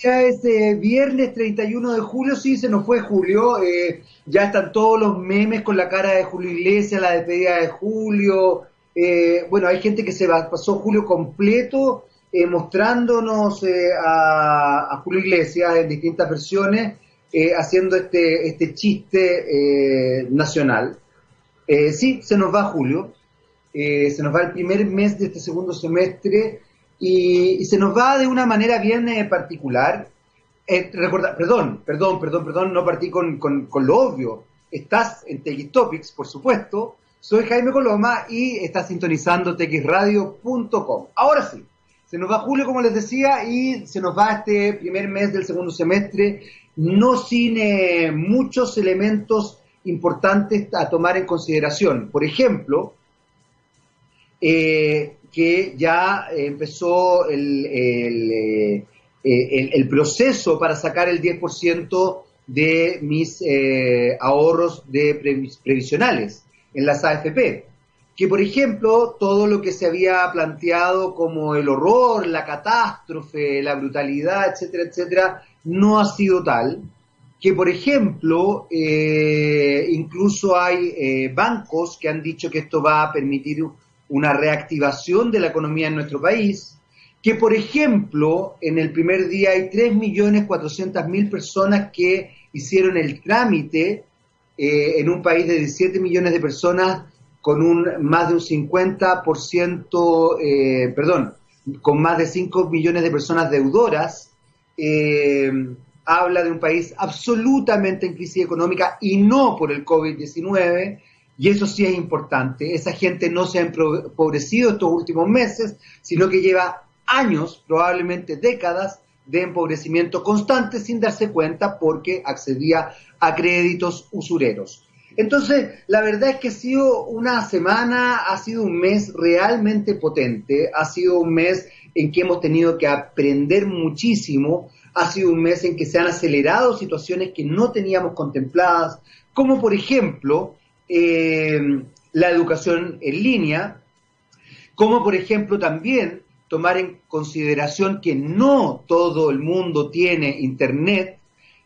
ya es eh, viernes 31 de julio, sí, se nos fue julio, eh, ya están todos los memes con la cara de Julio Iglesias, la despedida de Julio, eh, bueno, hay gente que se pasó julio completo mostrándonos a, a, Julio Iglesias en distintas versiones, haciendo este, este chiste nacional. sí, se nos va julio, se nos va el primer mes de este segundo semestre, y, se nos va de una manera bien eh, particular. Eh, perdón, perdón, perdón, perdón, no partí con, con, lo obvio. Estás en TX por supuesto. Soy Jaime Coloma y estás sintonizando txradio.com. Ahora sí, se nos va julio, como les decía, y se nos va este primer mes del segundo semestre, no sin eh, muchos elementos importantes a tomar en consideración. Por ejemplo, eh, que ya empezó el, eh, el, proceso para sacar el 10% de mis eh, ahorros de previsionales en las AFP. Que, por ejemplo, todo lo que se había planteado como el horror, la catástrofe, la brutalidad, etcétera, etcétera, no ha sido tal. Que, por ejemplo, eh, incluso hay bancos que han dicho que esto va a permitir una reactivación de la economía en nuestro país, que por ejemplo en el primer día hay 3.400.000 personas que hicieron el trámite eh, en un país de 17 millones de personas con un más de un 50%, eh, perdón, con más de 5 millones de personas deudoras, eh, habla de un país absolutamente en crisis económica y no por el COVID-19, y eso sí es importante. Esa gente no se ha empobrecido estos últimos meses, sino que lleva años, probablemente décadas, de empobrecimiento constante sin darse cuenta porque accedía a créditos usureros. Entonces, la verdad es que ha sido una semana, ha sido un mes realmente potente, ha sido un mes en que hemos tenido que aprender muchísimo, ha sido un mes en que se han acelerado situaciones que no teníamos contempladas, como por ejemplo eh, la educación en línea, como por ejemplo también tomar en consideración que no todo el mundo tiene Internet,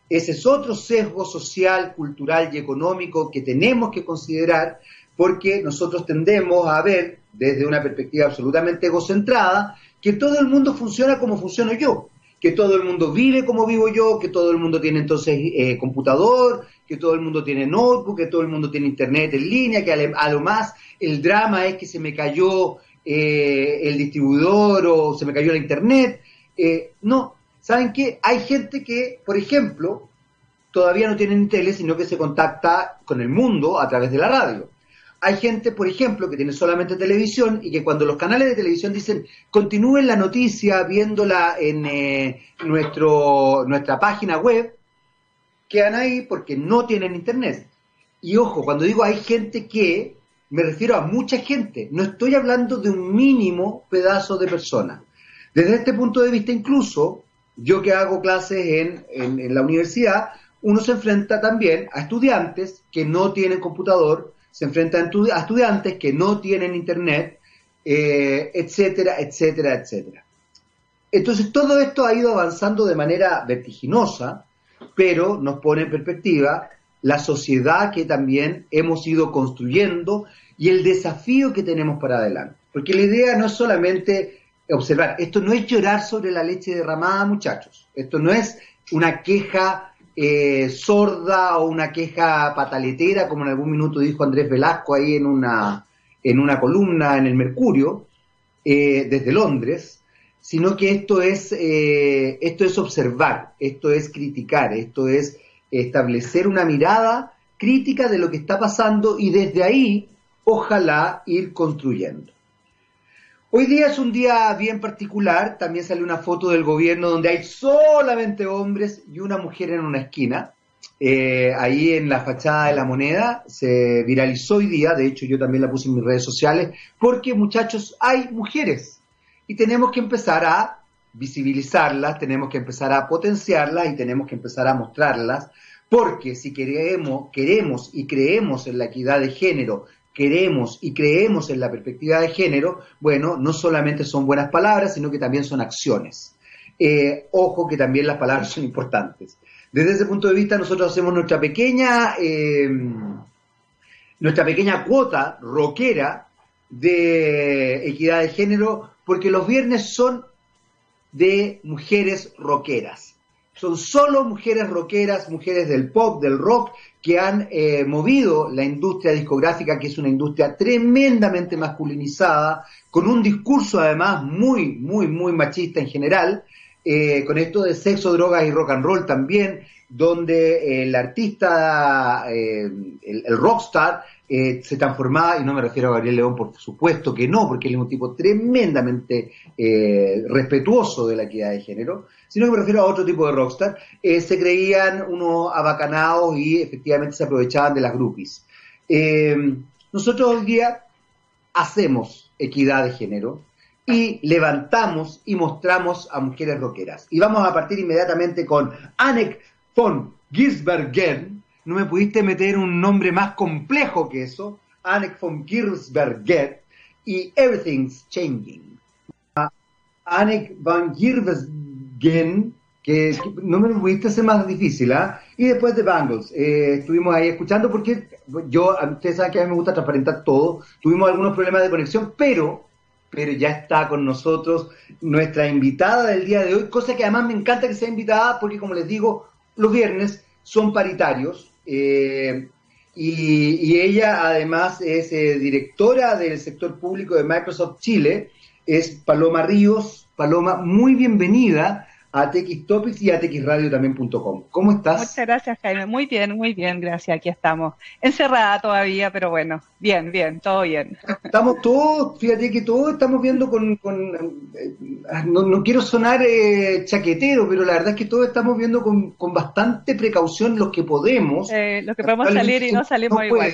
ese es otro sesgo social, cultural y económico que tenemos que considerar porque nosotros tendemos a ver desde una perspectiva absolutamente egocentrada que todo el mundo funciona como funciono yo que todo el mundo vive como vivo yo, que todo el mundo tiene entonces eh, computador, que todo el mundo tiene notebook, que todo el mundo tiene internet en línea, que a lo más el drama es que se me cayó eh, el distribuidor o se me cayó la internet. Eh, no, ¿saben qué? Hay gente que, por ejemplo, todavía no tiene tele, sino que se contacta con el mundo a través de la radio. Hay gente, por ejemplo, que tiene solamente televisión y que cuando los canales de televisión dicen continúen la noticia viéndola en eh, nuestro, nuestra página web, quedan ahí porque no tienen internet. Y ojo, cuando digo hay gente que, me refiero a mucha gente, no estoy hablando de un mínimo pedazo de personas. Desde este punto de vista incluso, yo que hago clases en, la universidad, uno se enfrenta también a estudiantes que no tienen computador, se enfrentan a estudiantes que no tienen internet, eh, etcétera, etcétera, etcétera. Entonces todo esto ha ido avanzando de manera vertiginosa, pero nos pone en perspectiva la sociedad que también hemos ido construyendo y el desafío que tenemos para adelante. Porque la idea no es solamente observar, esto no es llorar sobre la leche derramada, muchachos, esto no es una queja eh, sorda o una queja pataletera, como en algún minuto dijo Andrés Velasco ahí en una, en una columna en el Mercurio, eh, desde Londres, sino que esto es, eh, esto es observar, esto es criticar, esto es establecer una mirada crítica de lo que está pasando y desde ahí, ojalá, ir construyendo. Hoy día es un día bien particular, también sale una foto del gobierno donde hay solamente hombres y una mujer en una esquina. Eh, ahí en la fachada de la moneda se viralizó hoy día, de hecho yo también la puse en mis redes sociales, porque muchachos hay mujeres y tenemos que empezar a visibilizarlas, tenemos que empezar a potenciarlas y tenemos que empezar a mostrarlas, porque si queremos, queremos y creemos en la equidad de género queremos y creemos en la perspectiva de género, bueno, no solamente son buenas palabras, sino que también son acciones. Eh, ojo que también las palabras son importantes. Desde ese punto de vista nosotros hacemos nuestra pequeña, eh, nuestra pequeña cuota rockera de equidad de género, porque los viernes son de mujeres rockeras. Son solo mujeres rockeras, mujeres del pop, del rock, que han eh, movido la industria discográfica, que es una industria tremendamente masculinizada, con un discurso además muy, muy, muy machista en general, eh, con esto de sexo, drogas y rock and roll también, donde el artista, eh, el, el, rockstar, eh, se transformaba, y no me refiero a Gabriel León, por supuesto que no, porque él es un tipo tremendamente eh, respetuoso de la equidad de género, sino que me refiero a otro tipo de rockstar, eh, se creían unos abacanados y efectivamente se aprovechaban de las groupies. nosotros hoy día hacemos equidad de género y levantamos y mostramos a mujeres rockeras. Y vamos a partir inmediatamente con Anek von Gisbergen, no me pudiste meter un nombre más complejo que eso, Anek von Giersberger y Everything's Changing. Uh, Anek von Giersbergen, que, no me pudiste hacer más difícil, ¿ah? Y después de Bangles, eh, estuvimos ahí escuchando porque yo, ustedes saben que a mí me gusta transparentar todo, tuvimos algunos problemas de conexión, pero pero ya está con nosotros nuestra invitada del día de hoy, cosa que además me encanta que sea invitada porque como les digo, los viernes son paritarios, eh, y, ella además es eh, directora del sector público de Microsoft Chile, es Paloma Ríos. Paloma, muy bienvenida a TX Topics y a txradio.com. ¿Cómo estás? Muchas gracias, Jaime. Muy bien, muy bien, gracias. Aquí estamos. Encerrada todavía, pero bueno, bien, bien, todo bien. Estamos todos, fíjate que todos estamos viendo con... Eh, no, quiero sonar eh, chaquetero, pero la verdad es que todos estamos viendo con, bastante precaución los que podemos. Eh, los que podemos salir y no salimos igual.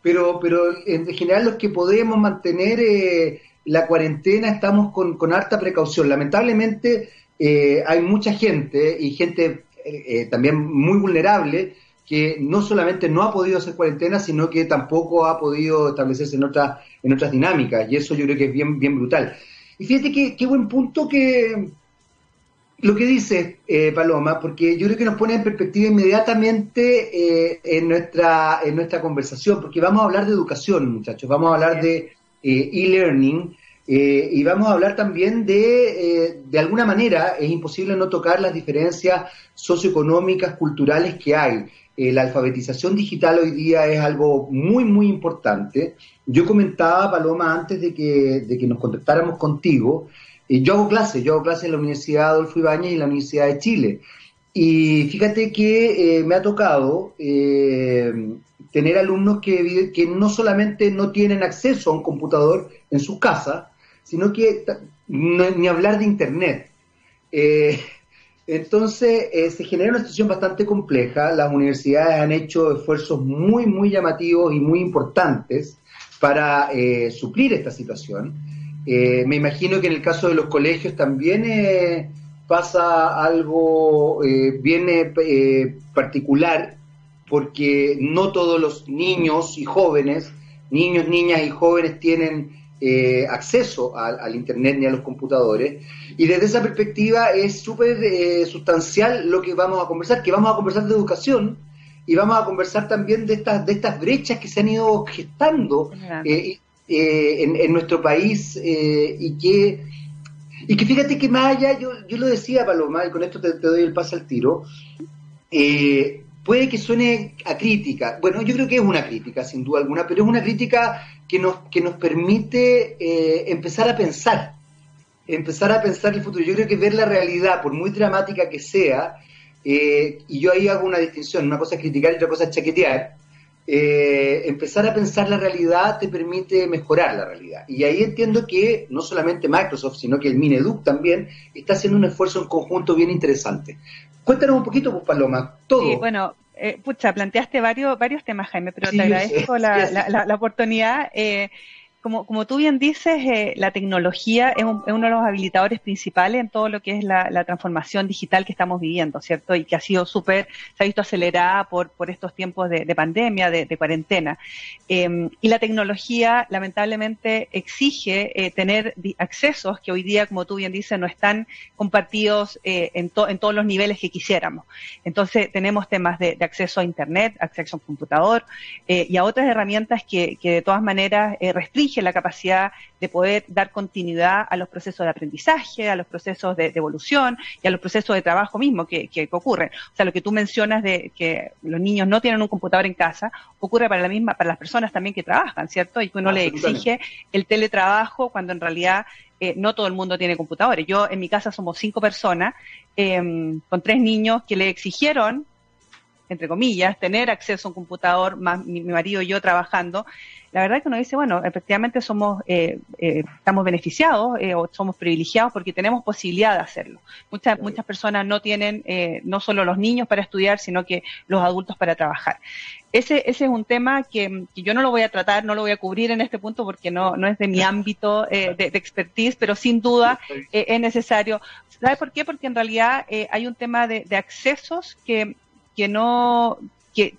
pero, pero en general los que podemos mantener la cuarentena estamos con, con harta precaución. Lamentablemente eh, hay mucha gente y gente eh, eh, también muy vulnerable que no solamente no ha podido hacer cuarentena, sino que tampoco ha podido establecerse en, otra, en otras dinámicas, y eso yo creo que es bien, bien brutal. Y fíjate que, qué buen punto que lo que dice Paloma, porque yo creo que nos pone en perspectiva inmediatamente en, nuestra, en nuestra conversación, porque vamos a hablar de educación, muchachos, vamos a hablar de e-learning, eh, y vamos a hablar también de, eh, de alguna manera, es imposible no tocar las diferencias socioeconómicas, culturales que hay. Eh, la alfabetización digital hoy día es algo muy, muy importante. Yo comentaba, Paloma, antes de que, de que nos contactáramos contigo, yo hago clases, yo hago clases en la Universidad Adolfo Ibáñez y en la Universidad de Chile. Y fíjate que me ha tocado tener alumnos que, que no solamente no tienen acceso a un computador en sus casas, sino que ni hablar de Internet. Eh, entonces eh, se genera una situación bastante compleja. Las universidades han hecho esfuerzos muy, muy llamativos y muy importantes para eh, suplir esta situación. me imagino que en el caso de los colegios también pasa algo bien particular, porque no todos los niños y jóvenes, niños, niñas y jóvenes tienen eh, acceso al, Internet ni a los computadores. Y desde esa perspectiva es súper eh, sustancial lo que vamos a conversar, que vamos a conversar de educación y vamos a conversar también de estas, de estas brechas que se han ido gestando eh, en, nuestro país y que... Y que fíjate que más allá, yo, yo lo decía Paloma, y con esto te, doy el paso al tiro, puede que suene a crítica. Bueno, yo creo que es una crítica, sin duda alguna, pero es una crítica que nos, que nos permite eh, empezar a pensar, empezar a pensar el futuro. Yo creo que ver la realidad, por muy dramática que sea, eh, y yo ahí hago una distinción, una cosa es criticar y otra cosa es chaquetear, eh, empezar a pensar la realidad te permite mejorar la realidad. Y ahí entiendo que no solamente Microsoft, sino que el Mineduc también está haciendo un esfuerzo en conjunto bien interesante. Cuéntanos un poquito, pues, Paloma, todo. Sí, bueno, eh, pucha, planteaste varios, varios temas, Jaime, pero te agradezco la, la, oportunidad. Eh, como, como tú bien dices, eh, la tecnología es, uno de los habilitadores principales en todo lo que es la, transformación digital que estamos viviendo, ¿cierto? Y que ha sido súper, se ha visto acelerada por, por estos tiempos de, pandemia, de, cuarentena. Em, y la tecnología, lamentablemente, exige eh, tener accesos que hoy día, como tú bien dices, no están compartidos eh, en, en todos los niveles que quisiéramos. Entonces, tenemos temas de, acceso a Internet, acceso a computador y a otras herramientas que, que de todas maneras restringen la capacidad de poder dar continuidad a los procesos de aprendizaje, a los procesos de, evolución y a los procesos de trabajo mismo que, ocurren. O sea, lo que tú mencionas de que los niños no tienen un computador en casa, ocurre para la misma, para las personas también que trabajan, ¿cierto? Y que uno le exige el teletrabajo cuando en realidad eh, no todo el mundo tiene computadores. Yo en mi casa somos cinco personas em, con tres niños que le exigieron entre comillas, tener acceso a un computador, más mi marido y yo trabajando, la verdad que uno dice, bueno, efectivamente somos, eh, eh, estamos beneficiados eh, o somos privilegiados porque tenemos posibilidad de hacerlo. Muchas, muchas personas no tienen no solo los niños para estudiar, sino que los adultos para trabajar. Ese, ese es un tema que, yo no lo voy a tratar, no lo voy a cubrir en este punto porque no, no es de mi ámbito de, expertise, pero sin duda es necesario. ¿Sabe por qué? Porque en realidad hay un tema de, de accesos que, que no que,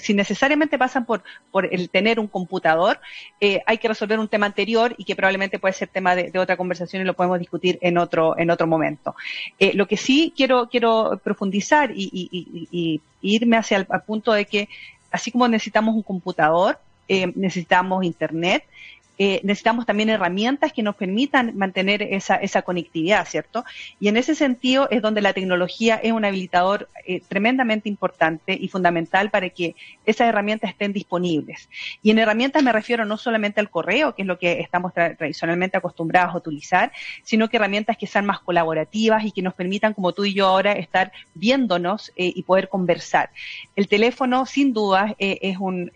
si necesariamente pasan por, por el tener un computador, eh, hay que resolver un tema anterior y que probablemente puede ser tema de, otra conversación y lo podemos discutir en otro, en otro momento. Eh, lo que sí quiero, quiero profundizar y, irme hacia el punto de que así como necesitamos un computador, eh, necesitamos internet, eh, necesitamos también herramientas que nos permitan mantener esa, esa conectividad, ¿cierto? Y en ese sentido es donde la tecnología es un habilitador eh, tremendamente importante y fundamental para que esas herramientas estén disponibles. Y en herramientas me refiero no solamente al correo, que es lo que estamos tradicionalmente acostumbrados a utilizar, sino que herramientas que sean más colaborativas y que nos permitan, como tú y yo ahora, estar viéndonos eh, y poder conversar. El teléfono, sin duda, es, un,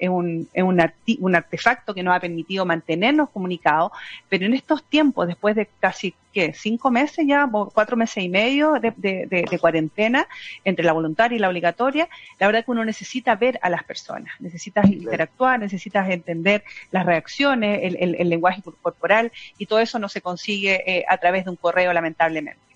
artefacto que nos ha permitido mantener comunicado, pero en estos tiempos, después de casi que cinco meses ya, cuatro meses y medio de, cuarentena entre la voluntaria y la obligatoria, la verdad que uno necesita ver a las personas, necesitas interactuar, necesitas entender las reacciones, el, lenguaje corporal y todo eso no se consigue eh, a través de un correo, lamentablemente.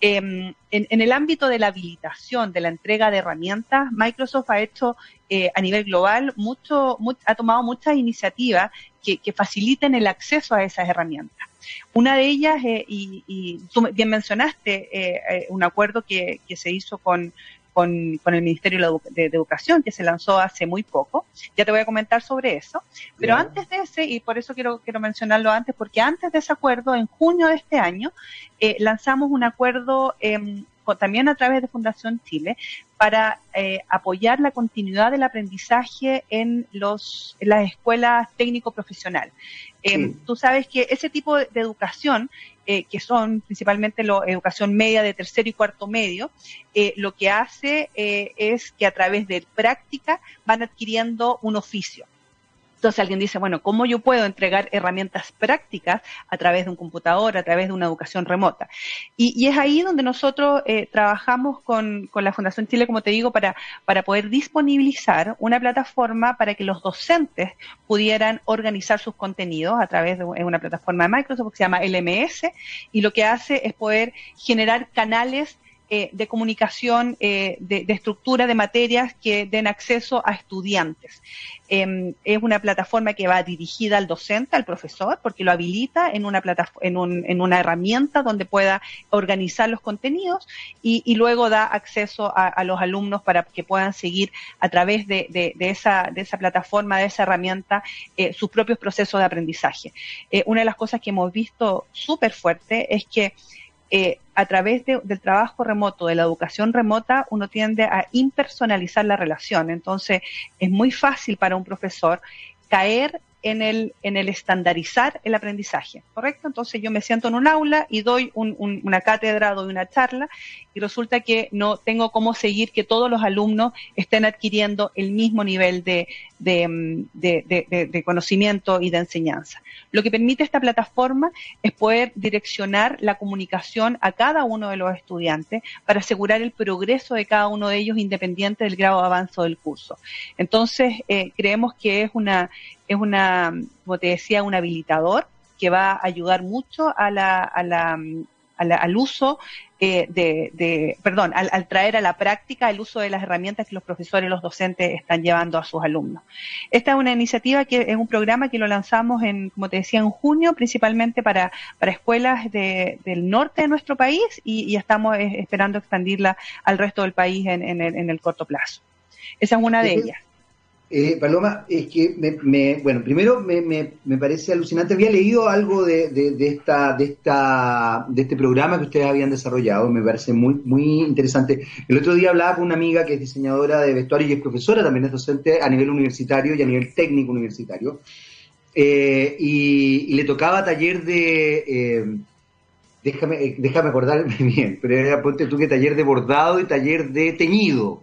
Em, en, el ámbito de la habilitación, de la entrega de herramientas, Microsoft ha hecho eh, a nivel global mucho, ha tomado muchas iniciativas que, faciliten el acceso a esas herramientas. Una de ellas, eh, y, tú bien mencionaste, eh, un acuerdo que, se hizo con, con, el Ministerio de, Educación, que se lanzó hace muy poco. Ya te voy a comentar sobre eso. Pero antes de ese, y por eso quiero, quiero mencionarlo antes, porque antes de ese acuerdo, en junio de este año, eh, lanzamos un acuerdo em, también a través de Fundación Chile para eh, apoyar la continuidad del aprendizaje en, los, en las escuelas técnico-profesional. Em, tú sabes que ese tipo de educación eh, que son principalmente la educación media de tercero y cuarto medio, eh, lo que hace eh, es que a través de práctica van adquiriendo un oficio. Entonces alguien dice, bueno, ¿cómo yo puedo entregar herramientas prácticas a través de un computador, a través de una educación remota? Y, es ahí donde nosotros eh, trabajamos con, la Fundación Chile, como te digo, para, para poder disponibilizar una plataforma para que los docentes pudieran organizar sus contenidos a través de una plataforma de Microsoft que se llama LMS y lo que hace es poder generar canales eh, de comunicación, eh, de, estructura de materias que den acceso a estudiantes. Em, es una plataforma que va dirigida al docente, al profesor, porque lo habilita en una, en, en una herramienta donde pueda organizar los contenidos y, luego da acceso a, los alumnos para que puedan seguir a través de, esa, de esa plataforma, de esa herramienta, eh, sus propios procesos de aprendizaje. una de las cosas que hemos visto súper fuerte es que eh, a través del trabajo remoto, de la educación remota, uno tiende a impersonalizar la relación. Entonces, es muy fácil para un profesor caer en el, en el estandarizar el aprendizaje, ¿correcto? Entonces yo me siento en un aula y doy una cátedra, doy una charla y resulta que no tengo cómo seguir que todos los alumnos estén adquiriendo el mismo nivel de, de, conocimiento y de enseñanza. Lo que permite esta plataforma es poder direccionar la comunicación a cada uno de los estudiantes para asegurar el progreso de cada uno de ellos independiente del grado de avance del curso. Entonces, eh, creemos que es una, es una, como te decía, un habilitador que va a ayudar mucho a la, a la, al uso eh, de, perdón, al, traer a la práctica el uso de las herramientas que los profesores y los docentes están llevando a sus alumnos. Esta es una iniciativa que es un programa que lo lanzamos en, como te decía, en junio, principalmente para, para escuelas del norte de nuestro país y, estamos esperando expandirla al resto del país en, en el corto plazo. Esa es una de ellas. Eh, Paloma, es que, me, bueno, primero me, me, parece alucinante. Había leído algo de, esta, de, esta, de este programa que ustedes habían desarrollado. Me parece muy, interesante. El otro día hablaba con una amiga que es diseñadora de vestuario y es profesora, también es docente a nivel universitario y a nivel técnico universitario. Eh, y, le tocaba taller de. Eh, déjame, déjame acordarme bien, pero era, ponte tú que taller de bordado y taller de teñido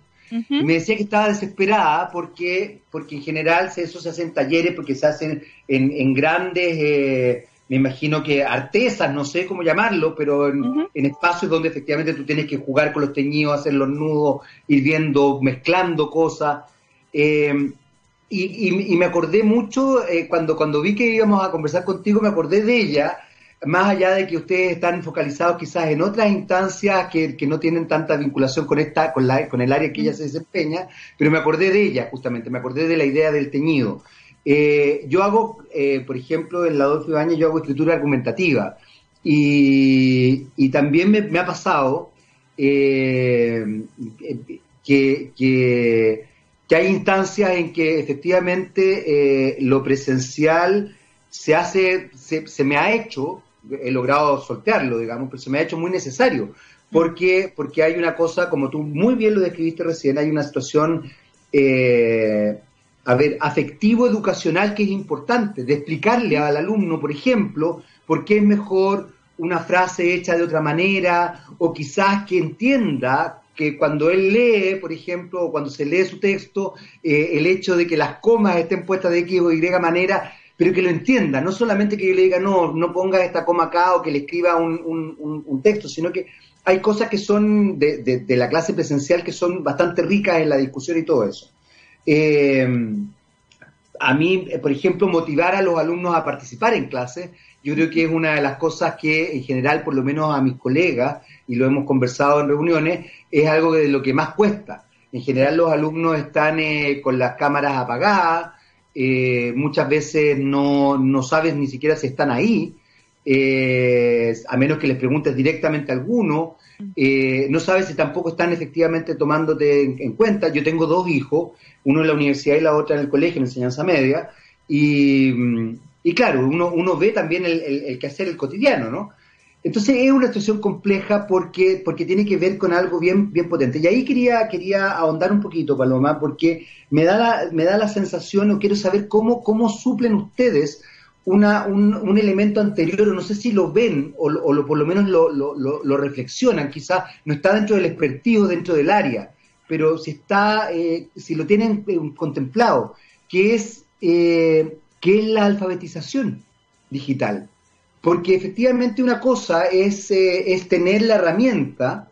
me decía que estaba desesperada porque, porque en general eso se hace en talleres, porque se hacen en, grandes, eh, me imagino que artesas, no sé cómo llamarlo, pero en, espacios donde efectivamente tú tienes que jugar con los teñidos, hacer los nudos, ir viendo, mezclando cosas. Eh, y, me acordé mucho, eh, cuando, cuando vi que íbamos a conversar contigo, me acordé de ella, más allá de que ustedes están focalizados quizás en otras instancias que, no tienen tanta vinculación con esta, con, la, con el área que ella se desempeña, pero me acordé de ella justamente, me acordé de la idea del teñido. Eh, yo hago, eh, por ejemplo, en la Adolfo Ibañez yo hago escritura argumentativa y, también me, ha pasado eh, que, que, hay instancias en que efectivamente lo presencial se hace, se, se me ha hecho he logrado soltearlo, digamos, pero se me ha hecho muy necesario. Porque, porque hay una cosa, como tú muy bien lo describiste recién, hay una situación, eh, a ver, afectivo-educacional que es importante, de explicarle al alumno, por ejemplo, por qué es mejor una frase hecha de otra manera, o quizás que entienda que cuando él lee, por ejemplo, o cuando se lee su texto, eh, el hecho de que las comas estén puestas de X o Y manera pero que lo entienda, no solamente que yo le diga, no, no ponga esta coma acá o que le escriba un, texto, sino que hay cosas que son de, la clase presencial que son bastante ricas en la discusión y todo eso. Eh, a mí, por ejemplo, motivar a los alumnos a participar en clase, yo creo que es una de las cosas que en general, por lo menos a mis colegas, y lo hemos conversado en reuniones, es algo de lo que más cuesta. En general los alumnos están eh, con las cámaras apagadas, eh, muchas veces no, no, sabes ni siquiera si están ahí, eh, a menos que les preguntes directamente a alguno, eh, no sabes si tampoco están efectivamente tomándote en, cuenta. Yo tengo dos hijos, uno en la universidad y la otra en el colegio, en enseñanza media, y, y claro, uno, uno ve también el, el, el quehacer, el cotidiano, ¿no? Entonces es una situación compleja porque, porque tiene que ver con algo bien, bien potente. Y ahí quería, quería ahondar un poquito, Paloma, porque me da la, me da la sensación, o quiero saber cómo, cómo suplen ustedes una, un, elemento anterior, o no sé si lo ven, o, o por lo menos lo, lo, lo, reflexionan, quizás no está dentro del expertivo, dentro del área, pero si está, eh, si lo tienen eh, contemplado, que es, eh, que es la alfabetización digital porque efectivamente una cosa es, eh, es tener la herramienta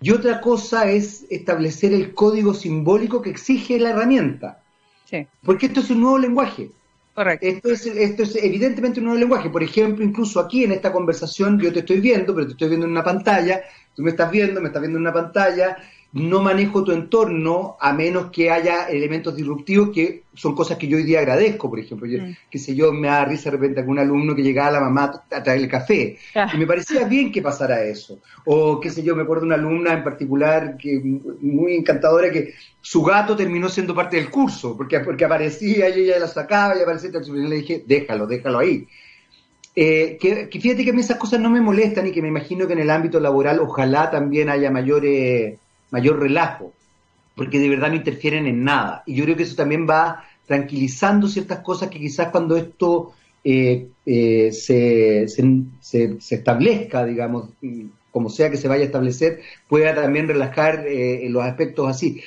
y otra cosa es establecer el código simbólico que exige la herramienta. Sí. Porque esto es un nuevo lenguaje. Correcto. Esto es, esto es evidentemente un nuevo lenguaje. Por ejemplo, incluso aquí en esta conversación yo te estoy viendo, pero te estoy viendo en una pantalla, tú me estás viendo, me estás viendo en una pantalla, no manejo tu entorno a menos que haya elementos disruptivos que son cosas que yo hoy día agradezco, por ejemplo, yo, mm. que sé yo, me da risa de repente algún alumno que llegaba a la mamá a traerle café y me parecía bien que pasara eso, o qué sé yo, me acuerdo de una alumna en particular que muy encantadora que su gato terminó siendo parte del curso, porque, porque aparecía y ella la sacaba y aparecía y le dije, déjalo, déjalo ahí. Eh, que, fíjate que a mí esas cosas no me molestan y que me imagino que en el ámbito laboral ojalá también haya mayores mayor relajo, porque de verdad no interfieren en nada. Y yo creo que eso también va tranquilizando ciertas cosas que quizás cuando esto eh, eh, se, se, establezca, digamos, como sea que se vaya a establecer, pueda también relajar eh, los aspectos así.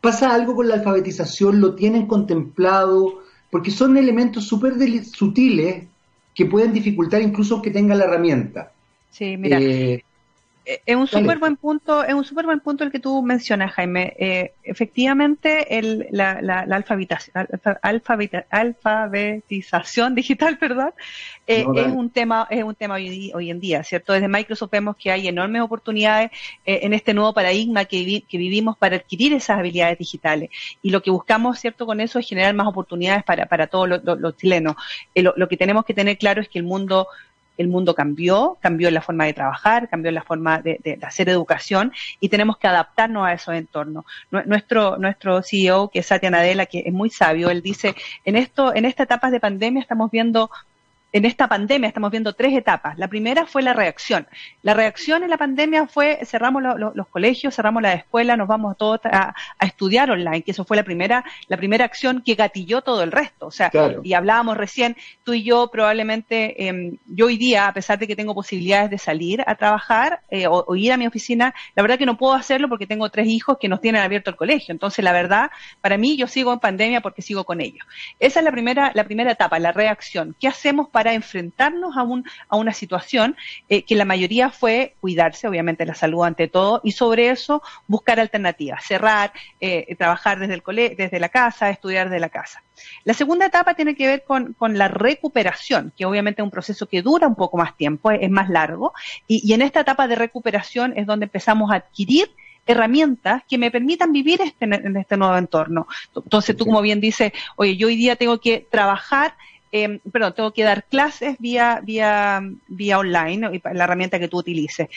¿Pasa algo con la alfabetización? ¿Lo tienen contemplado? Porque son elementos súper sutiles que pueden dificultar incluso que tenga la herramienta. Sí, mira. Eh, es un súper buen punto, es un súper buen punto el que tú mencionas, Jaime. Eh, efectivamente, el, la, la, la alfabetización digital, perdón, eh, es un tema, es un tema hoy, hoy, en día, ¿cierto? Desde Microsoft vemos que hay enormes oportunidades en este nuevo paradigma que, que, vivimos para adquirir esas habilidades digitales. Y lo que buscamos, ¿cierto? Con eso es generar más oportunidades para, para todos los, chilenos. Lo, lo que tenemos que tener claro es que el mundo el mundo cambió, cambió la forma de trabajar, cambió la forma de, hacer educación y tenemos que adaptarnos a esos entornos. Nuestro, nuestro CEO, que es Satya Nadella, que es muy sabio, él dice, en esto, en esta etapa de pandemia estamos viendo en esta pandemia estamos viendo tres etapas. La primera fue la reacción. La reacción en la pandemia fue cerramos los colegios, cerramos la escuela, nos vamos todos a, estudiar online, que eso fue la primera, la primera acción que gatilló todo el resto. O sea, y hablábamos recién, tú y yo probablemente, em, yo hoy día, a pesar de que tengo posibilidades de salir a trabajar eh, o, ir a mi oficina, la verdad que no puedo hacerlo porque tengo tres hijos que nos tienen abierto el colegio. Entonces, la verdad, para mí, yo sigo en pandemia porque sigo con ellos. Esa es la primera, la primera etapa, la reacción. ¿Qué hacemos para para enfrentarnos a, un, a una situación eh, que la mayoría fue cuidarse, obviamente la salud ante todo, y sobre eso buscar alternativas, cerrar, eh, trabajar desde, el cole desde la casa, estudiar desde la casa. La segunda etapa tiene que ver con, con, la recuperación, que obviamente es un proceso que dura un poco más tiempo, es, más largo, y, y en esta etapa de recuperación es donde empezamos a adquirir herramientas que me permitan vivir este, en este nuevo entorno. Entonces tú como bien dices, oye, yo hoy día tengo que trabajar eh, perdón, tengo que dar clases vía, vía, vía online, la herramienta que tú utilices.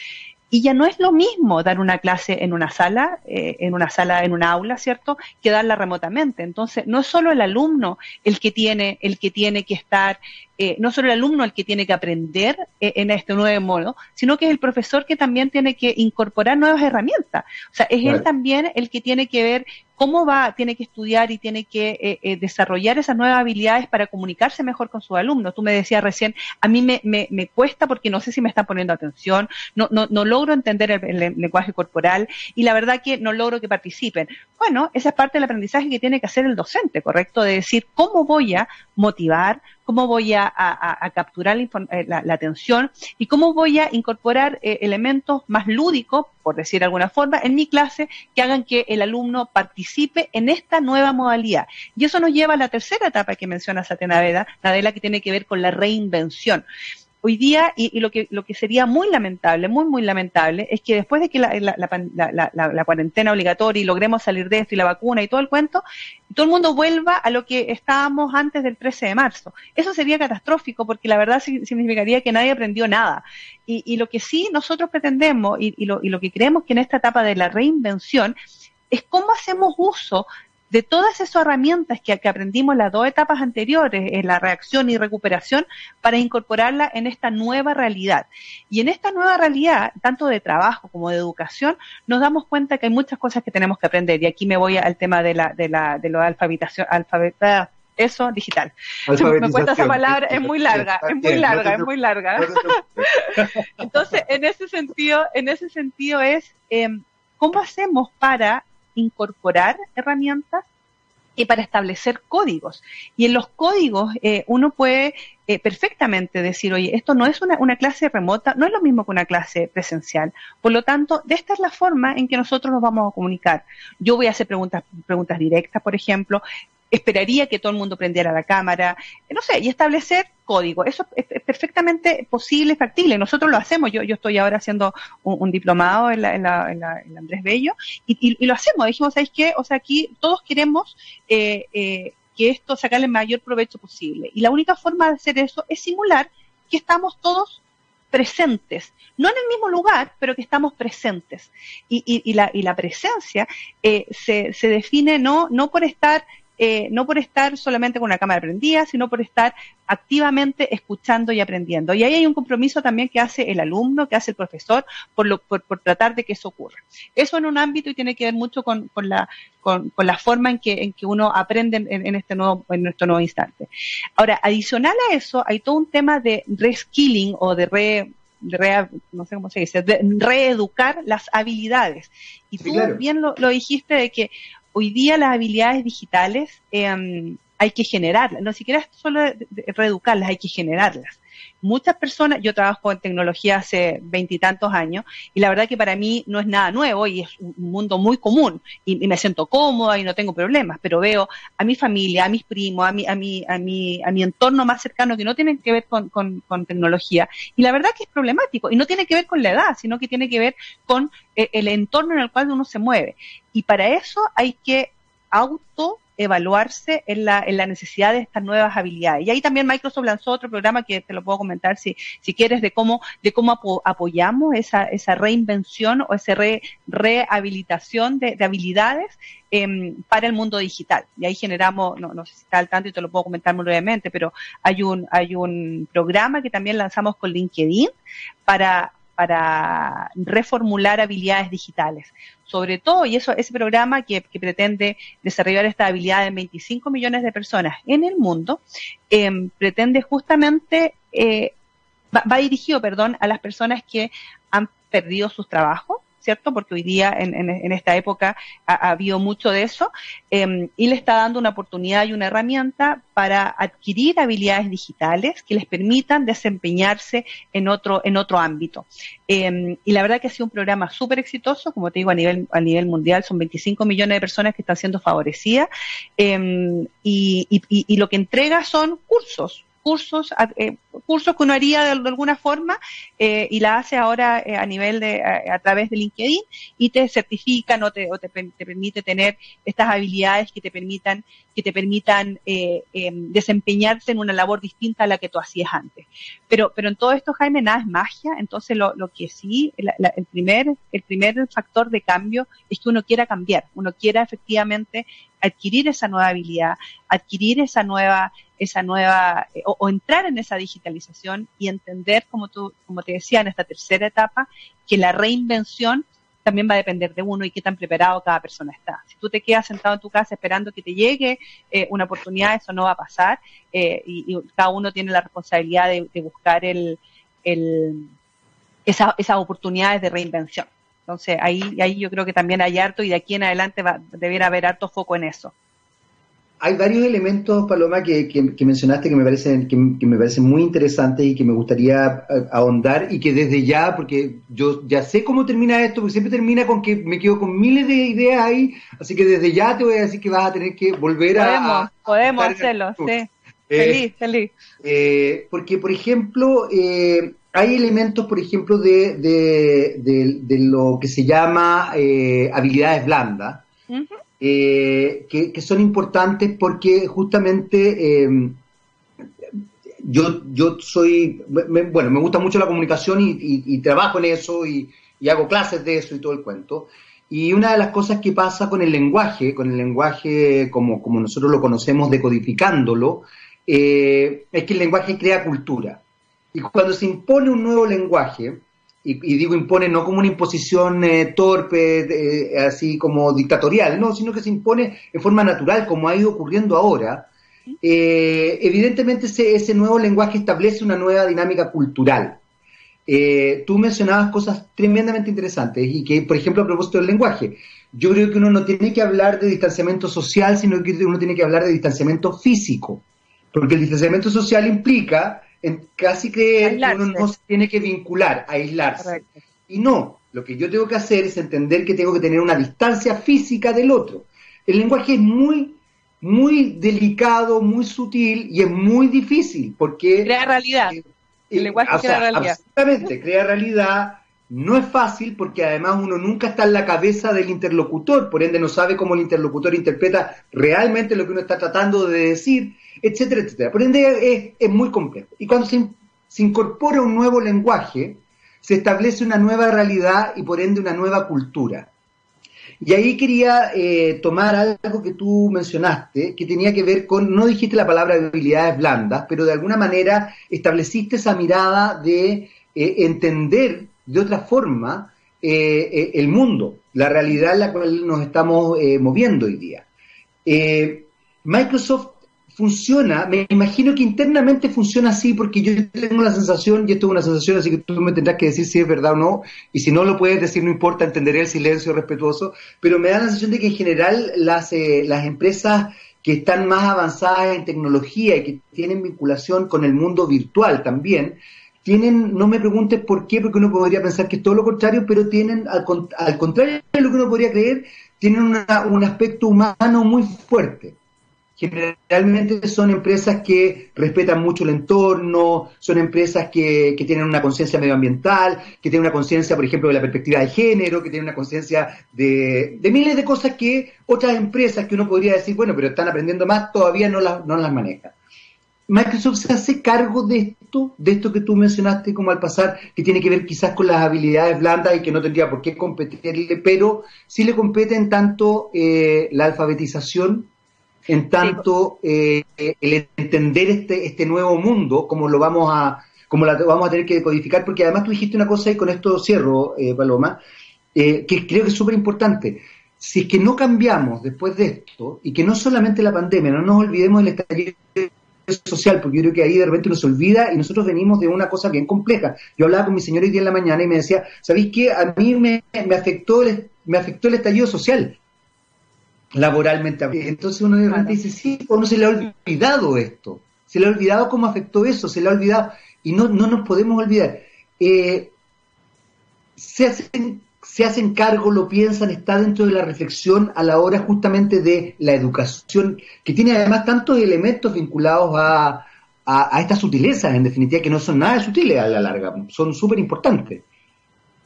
Y ya no es lo mismo dar una clase en una sala, eh, en una sala, en una aula, ¿cierto? Que darla remotamente. Entonces, no es solo el alumno el que tiene, el que tiene que estar, eh, no solo el alumno el que tiene que aprender eh, en este nuevo modo, sino que es el profesor que también tiene que incorporar nuevas herramientas. O sea, es él también el que tiene que ver cómo va, tiene que estudiar y tiene que eh, eh, desarrollar esas nuevas habilidades para comunicarse mejor con sus alumnos. Tú me decías recién, a mí me, me, me cuesta porque no sé si me están poniendo atención, no, no, no logro entender el, lenguaje corporal y la verdad que no logro que participen. Bueno, esa es parte del aprendizaje que tiene que hacer el docente, ¿correcto? De decir, ¿cómo voy a motivar, cómo voy a, capturar eh, la, atención y cómo voy a incorporar eh, elementos más lúdicos, por decir de alguna forma, en mi clase que hagan que el alumno participe en esta nueva modalidad. Y eso nos lleva a la tercera etapa que menciona Satya Nadella, que tiene que ver con la reinvención hoy día, y, lo, que, lo que sería muy lamentable, muy, muy lamentable, es que después de que la, la, cuarentena obligatoria y logremos salir de esto y la vacuna y todo el cuento, todo el mundo vuelva a lo que estábamos antes del 13 de marzo. Eso sería catastrófico porque la verdad significaría que nadie aprendió nada. Y, y lo que sí nosotros pretendemos y, y, lo, y lo que creemos que en esta etapa de la reinvención es cómo hacemos uso de todas esas herramientas que, aprendimos en las dos etapas anteriores, en la reacción y recuperación, para incorporarla en esta nueva realidad. Y en esta nueva realidad, tanto de trabajo como de educación, nos damos cuenta que hay muchas cosas que tenemos que aprender. Y aquí me voy al tema de la, de la, de alfabeta, eso digital. Me cuesta esa palabra, es muy larga, es muy larga, es muy larga. Entonces, en ese sentido, en ese sentido es, eh, ¿cómo hacemos para incorporar herramientas y para establecer códigos. Y en los códigos eh, uno puede eh, perfectamente decir, oye, esto no es una, una, clase remota, no es lo mismo que una clase presencial. Por lo tanto, esta es la forma en que nosotros nos vamos a comunicar. Yo voy a hacer preguntas, preguntas directas, por ejemplo esperaría que todo el mundo prendiera la cámara, no sé, y establecer código. Eso es, perfectamente posible, factible. Nosotros lo hacemos. Yo, yo estoy ahora haciendo un, diplomado en la, en, la, en, la, Andrés Bello y, lo hacemos. Dijimos, ¿sabéis qué? O sea, aquí todos queremos eh, eh, que esto sacarle el mayor provecho posible. Y la única forma de hacer eso es simular que estamos todos presentes, no en el mismo lugar, pero que estamos presentes. Y, y, y la, y la presencia eh, se, se define no, no por estar eh, no por estar solamente con una cámara prendida, sino por estar activamente escuchando y aprendiendo. Y ahí hay un compromiso también que hace el alumno, que hace el profesor, por, lo, por, tratar de que eso ocurra. Eso en un ámbito y tiene que ver mucho con, con la, con, la forma en que, en que uno aprende en, este nuevo, en nuestro nuevo instante. Ahora, adicional a eso, hay todo un tema de reskilling o de re, no sé cómo se dice, de reeducar las habilidades. Y tú bien lo, lo, dijiste de que hoy día las habilidades digitales em, hay que generarlas, no siquiera solo reeducarlas, hay que generarlas. Muchas personas, yo trabajo en tecnología hace veintitantos años y la verdad que para mí no es nada nuevo y es un mundo muy común y, me siento cómoda y no tengo problemas, pero veo a mi familia, a mis primos, a mi, a mi, a mi, a mi entorno más cercano que no tienen que ver con, con, tecnología. Y la verdad que es problemático y no tiene que ver con la edad, sino que tiene que ver con eh, el entorno en el cual uno se mueve. Y para eso hay que auto evaluarse en la, en la necesidad de estas nuevas habilidades. Y ahí también Microsoft lanzó otro programa que te lo puedo comentar si, si quieres, de cómo, de cómo apoyamos esa, esa reinvención o esa rehabilitación de, de habilidades em, para el mundo digital. Y ahí generamos, no, no sé si está al tanto y te lo puedo comentar muy brevemente, pero hay un, hay un programa que también lanzamos con LinkedIn para para reformular habilidades digitales. Sobre todo, y eso, ese programa que, pretende desarrollar esta habilidad en 25 millones de personas en el mundo, em, pretende justamente, eh, va, dirigido, perdón, a las personas que han perdido sus trabajos, ¿cierto? Porque hoy día, en, esta época, ha, habido mucho de eso, em, y le está dando una oportunidad y una herramienta para adquirir habilidades digitales que les permitan desempeñarse en otro, en otro ámbito. Em, y la verdad que ha sido un programa súper exitoso, como te digo, a nivel, a nivel mundial, son 25 millones de personas que están siendo favorecidas, em, y lo que entrega son cursos, cursos, eh, cursos que uno haría de, alguna forma eh, y la hace ahora eh, a nivel de, a, través de LinkedIn y te certifican o, te, o te, permite tener estas habilidades que te permitan, que te permitan em, desempeñarte en una labor distinta a la que tú hacías antes. Pero, pero en todo esto, Jaime, nada es magia, entonces lo, lo que sí, el, primer, el primer factor de cambio es que uno quiera cambiar, uno quiera efectivamente adquirir esa nueva habilidad, adquirir esa nueva esa nueva eh, o, entrar en esa digitalización y entender, como tú, como te decía en esta tercera etapa, que la reinvención también va a depender de uno y qué tan preparado cada persona está. Si tú te quedas sentado en tu casa esperando que te llegue eh, una oportunidad, eso no va a pasar eh, y, cada uno tiene la responsabilidad de, buscar el, el, esa, esas oportunidades de reinvención. Entonces ahí, ahí yo creo que también hay harto y de aquí en adelante va, debiera haber harto foco en eso hay varios elementos, Paloma, que, que, mencionaste que me parecen que, me parecen muy interesantes y que me gustaría eh, ahondar y que desde ya, porque yo ya sé cómo termina esto, porque siempre termina con que me quedo con miles de ideas ahí, así que desde ya te voy a decir que vas a tener que volver a... Podemos hacerlo, sí. Eh, feliz, feliz. Eh, porque, por ejemplo, hay elementos, por ejemplo, de, de, de, lo que se llama habilidades blandas. Eh, que, son importantes porque justamente eh, yo, yo soy, bueno, me gusta mucho la comunicación y, trabajo en eso y, hago clases de eso y todo el cuento. Y una de las cosas que pasa con el lenguaje, con el lenguaje como, como nosotros lo conocemos, decodificándolo, eh, es que el lenguaje crea cultura. Y cuando se impone un nuevo lenguaje, y, digo impone no como una imposición eh, torpe, eh, así como dictatorial, no, sino que se impone en forma natural, como ha ido ocurriendo ahora, eh, evidentemente ese, ese, nuevo lenguaje establece una nueva dinámica cultural. tú mencionabas cosas tremendamente interesantes y que, por ejemplo, a propósito del lenguaje, yo creo que uno no tiene que hablar de distanciamiento social, sino que uno tiene que hablar de distanciamiento físico, porque el distanciamiento social implica en casi creer que uno no se tiene que vincular, aislarse. Y no, lo que yo tengo que hacer es entender que tengo que tener una distancia física del otro. El lenguaje es muy, muy delicado, muy sutil y es muy difícil porque... Crea realidad. Eh, el lenguaje crea realidad. Absolutamente, crea realidad. No es fácil porque además uno nunca está en la cabeza del interlocutor, por ende no sabe cómo el interlocutor interpreta realmente lo que uno está tratando de decir etcétera, etcétera. Por ende, es, muy complejo. Y cuando se, incorpora un nuevo lenguaje, se establece una nueva realidad y por ende una nueva cultura. Y ahí quería eh, tomar algo que tú mencionaste, que tenía que ver con, no dijiste la palabra habilidades blandas, pero de alguna manera estableciste esa mirada de eh, entender de otra forma eh, el mundo, la realidad en la cual nos estamos moviendo hoy día. Microsoft funciona, me imagino que internamente funciona así porque yo tengo la sensación, y esto es una sensación, así que tú me tendrás que decir si es verdad o no, y si no lo puedes decir, no importa, entenderé el silencio respetuoso, pero me da la sensación de que en general las, eh, las empresas que están más avanzadas en tecnología y que tienen vinculación con el mundo virtual también, tienen, no me preguntes por qué, porque uno podría pensar que es todo lo contrario, pero tienen, al, contrario de lo que uno podría creer, tienen un aspecto humano muy fuerte. Generalmente son empresas que respetan mucho el entorno, son empresas que, que tienen una conciencia medioambiental, que tienen una conciencia, por ejemplo, de la perspectiva de género, que tienen una conciencia de, miles de cosas que otras empresas que uno podría decir, bueno, pero están aprendiendo más, todavía no las, no las maneja. Microsoft se hace cargo de esto, de esto que tú mencionaste como al pasar, que tiene que ver quizás con las habilidades blandas y que no tendría por qué competirle, pero sí le competen tanto eh, la alfabetización en tanto eh, el entender este, este nuevo mundo, como lo vamos a, como la vamos a tener que decodificar, porque además tú dijiste una cosa y con esto cierro, eh, Paloma, eh, que creo que es súper importante. Si es que no cambiamos después de esto, y que no solamente la pandemia, no nos olvidemos del estallido social, porque yo creo que ahí de repente uno se olvida y nosotros venimos de una cosa bien compleja. Yo hablaba con mi señora hoy día en la mañana y me decía, ¿sabéis qué? A mí me, me, afectó el, me afectó el estallido social laboralmente. Entonces uno de repente dice, sí, uno se le ha olvidado esto, se le ha olvidado cómo afectó eso, se le ha olvidado, y no, no nos podemos olvidar. Eh, se, hacen, se hacen cargo, lo piensan, está dentro de la reflexión a la hora justamente de la educación, que tiene además tantos elementos vinculados a, a, a estas sutilezas, en definitiva, que no son nada sutiles a la larga, son súper importantes.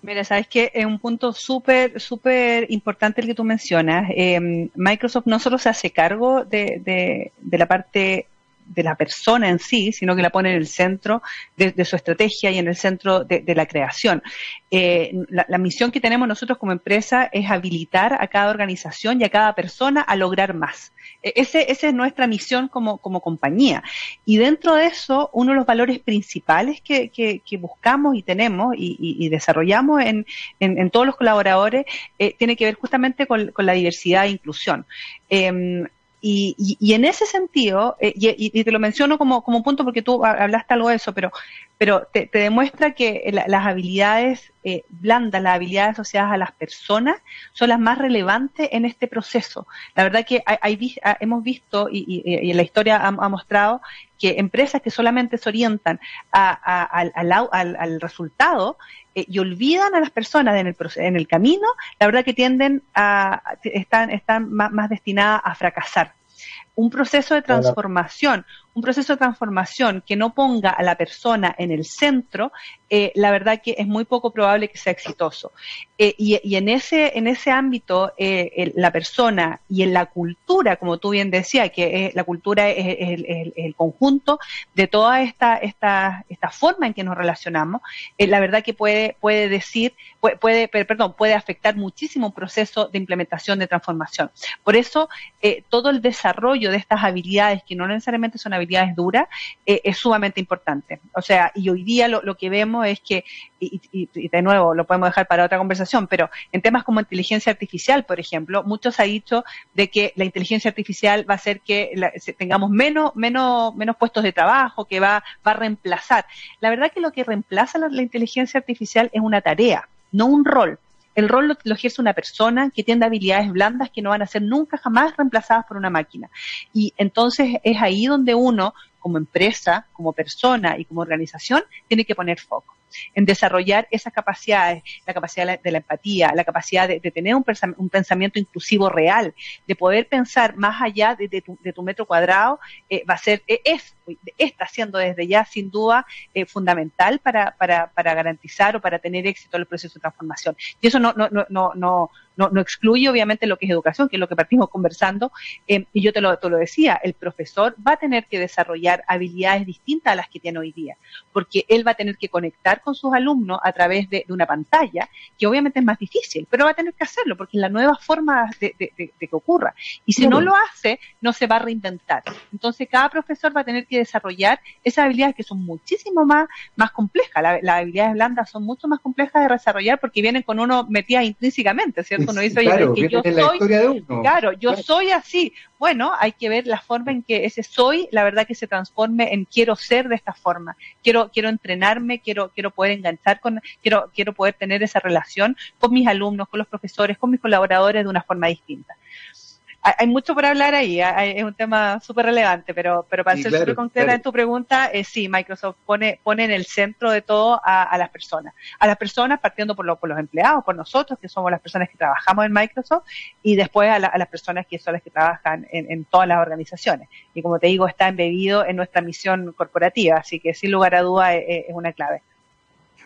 Mira, sabes que es un punto súper, súper importante el que tú mencionas. Eh, Microsoft no solo se hace cargo de, de, de, la parte de la persona en sí, sino que la pone en el centro de, su estrategia y en el centro de, la creación. Eh, la, misión que tenemos nosotros como empresa es habilitar a cada organización y a cada persona a lograr más. E, esa es nuestra misión como, compañía. Y dentro de eso, uno de los valores principales que, buscamos y tenemos y, desarrollamos en, todos los colaboradores eh, tiene que ver justamente con, la diversidad e inclusión. Em, y, y, en ese sentido, eh, y, te lo menciono como, como punto porque tú hablaste algo de eso, pero, pero te, demuestra que las habilidades eh, blandas, las habilidades asociadas a las personas, son las más relevantes en este proceso. La verdad que hay, hemos visto, y, en la historia ha, mostrado, que empresas que solamente se orientan al, al, resultado eh, y olvidan a las personas en el, en el camino, la verdad que tienden a, están, están más destinadas a fracasar un proceso de transformación, un proceso de transformación que no ponga a la persona en el centro, eh, la verdad que es muy poco probable que sea exitoso. Eh, y, en ese en ese ámbito, eh, la persona y en la cultura, como tú bien decías, que la cultura es, el, conjunto de toda esta esta esta forma en que nos relacionamos, la verdad que puede puede decir puede, puede perdón puede afectar muchísimo un proceso de implementación de transformación. Por eso todo el desarrollo de estas habilidades que no necesariamente son habilidades duras, eh, es sumamente importante. O sea, y hoy día lo, que vemos es que, y, de nuevo, lo podemos dejar para otra conversación, pero en temas como inteligencia artificial, por ejemplo, muchos ha dicho de que la inteligencia artificial va a hacer que tengamos menos, menos, menos puestos de trabajo, que va, va a reemplazar. La verdad que lo que reemplaza la inteligencia artificial es una tarea, no un rol el rol lo, ejerce una persona que tiene habilidades blandas que no van a ser nunca jamás reemplazadas por una máquina. Y entonces es ahí donde uno, como empresa, como persona y como organización, tiene que poner foco en desarrollar esas capacidades, la capacidad de la empatía, la capacidad de, tener un, pensamiento inclusivo real, de poder pensar más allá de, tu, metro cuadrado, eh, va a ser, eh, es, está siendo desde ya sin duda eh, fundamental para, para, para garantizar o para tener éxito en el proceso de transformación. Y eso no, no, no, no, no, no excluye obviamente lo que es educación, que es lo que partimos conversando, eh, y yo te lo, te lo decía, el profesor va a tener que desarrollar habilidades distintas a las que tiene hoy día, porque él va a tener que conectar con sus alumnos a través de, una pantalla, que obviamente es más difícil, pero va a tener que hacerlo, porque es la nueva forma de, que ocurra. Y si no lo hace, no se va a reinventar. Entonces, cada profesor va a tener que desarrollar esas habilidades que son muchísimo más, más complejas. las habilidades blandas son mucho más complejas de desarrollar porque vienen con uno metidas intrínsecamente, ¿cierto? Uno dice, oye, claro, que yo la soy, historia de uno. claro, yo soy así. Bueno, hay que ver la forma en que ese soy, la verdad que se transforme en quiero ser de esta forma. Quiero, quiero entrenarme, quiero, quiero poder enganchar con, quiero, quiero poder tener esa relación con mis alumnos, con los profesores, con mis colaboradores de una forma distinta hay mucho por hablar ahí, es un tema súper relevante, pero, pero para ser súper concreta en tu pregunta, eh, sí, Microsoft pone, pone en el centro de todo a, las personas. A las personas partiendo por, por los empleados, por nosotros, que somos las personas que trabajamos en Microsoft, y después a, las personas que son las que trabajan en, todas las organizaciones. Y como te digo, está embebido en nuestra misión corporativa, así que sin lugar a duda es una clave.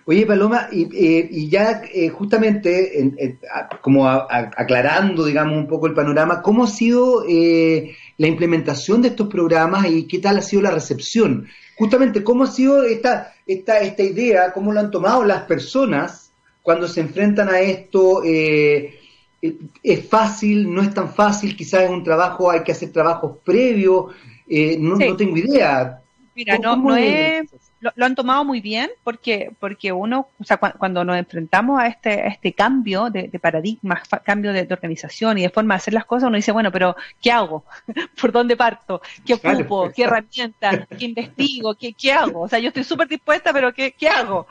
Oye, Paloma, y, eh, ya eh, justamente, como aclarando, digamos, un poco el panorama, ¿cómo ha sido eh, la implementación de estos programas y qué tal ha sido la recepción? Justamente, ¿cómo ha sido esta, esta, esta idea, cómo lo han tomado las personas cuando se enfrentan a esto? ¿Es fácil? ¿No es tan fácil? Quizás es un trabajo, hay que hacer trabajos previos. No, no, tengo idea. Mira, no, no es lo, han tomado muy bien porque, porque uno, o sea, cuando nos enfrentamos a este, este cambio de, paradigma, cambio de, organización y de forma de hacer las cosas, uno dice, bueno, pero ¿qué hago? ¿Por dónde parto? ¿Qué ocupo? ¿Qué herramientas? ¿Qué investigo? ¿Qué, qué hago? O sea, yo estoy súper dispuesta, pero ¿qué, qué hago?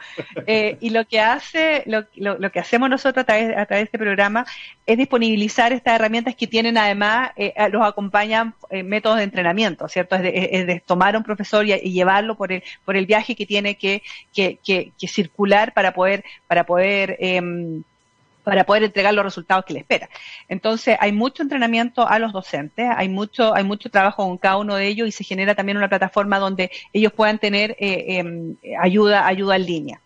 Eh, y lo que hace, lo, lo, que hacemos nosotros a través, a través de este programa es disponibilizar estas herramientas que tienen además, eh, los acompañan eh, métodos de entrenamiento, ¿cierto? Es de, tomar a un profesor y, llevarlo por el, por el viaje que tiene que, que, que, circular para poder, para poder em, para poder entregar los resultados que le espera. Entonces, hay mucho entrenamiento a los docentes, hay mucho, hay mucho trabajo con cada uno de ellos y se genera también una plataforma donde ellos puedan tener eh, em, ayuda, ayuda en línea.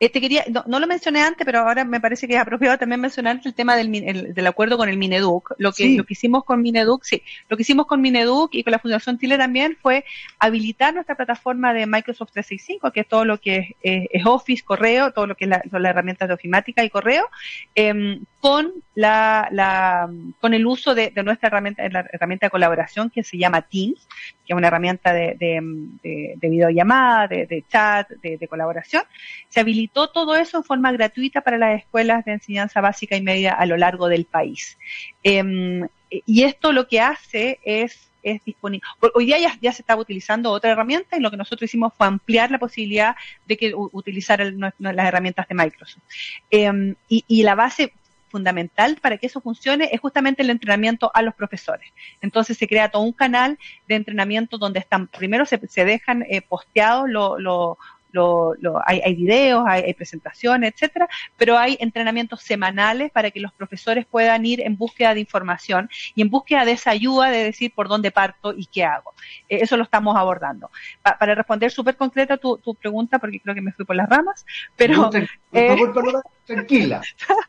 Este quería, no, lo mencioné antes, pero ahora me parece que es apropiado también mencionar el tema del, del acuerdo con el Mineduc. Lo que, lo que hicimos con Mineduc, sí, lo que hicimos con Mineduc y con la Fundación Chile también fue habilitar nuestra plataforma de Microsoft 365, que es todo lo que es, Office, correo, todo lo que es la, son las herramientas de ofimática y correo, em, con la, con el uso de, nuestra herramienta, herramienta de colaboración que se llama Teams, que es una herramienta de, de, de videollamada, de, chat, de, colaboración. Se habilitó todo eso en forma gratuita para las escuelas de enseñanza básica y media a lo largo del país. Em, y esto lo que hace es es disponible. Hoy día ya, se estaba utilizando otra herramienta y lo que nosotros hicimos fue ampliar la posibilidad de que utilizar las herramientas de Microsoft. Em, y, la base fundamental para que eso funcione es justamente el entrenamiento a los profesores. Entonces se crea todo un canal de entrenamiento donde están, primero se, se dejan eh, posteados los lo, lo, hay, hay, videos, hay, presentaciones, etcétera, pero hay entrenamientos semanales para que los profesores puedan ir en búsqueda de información y en búsqueda de esa ayuda de decir por dónde parto y qué hago. Eh, eso lo estamos abordando. para responder súper concreta tu, tu pregunta, porque creo que me fui por las ramas, pero... Eh, tranquila,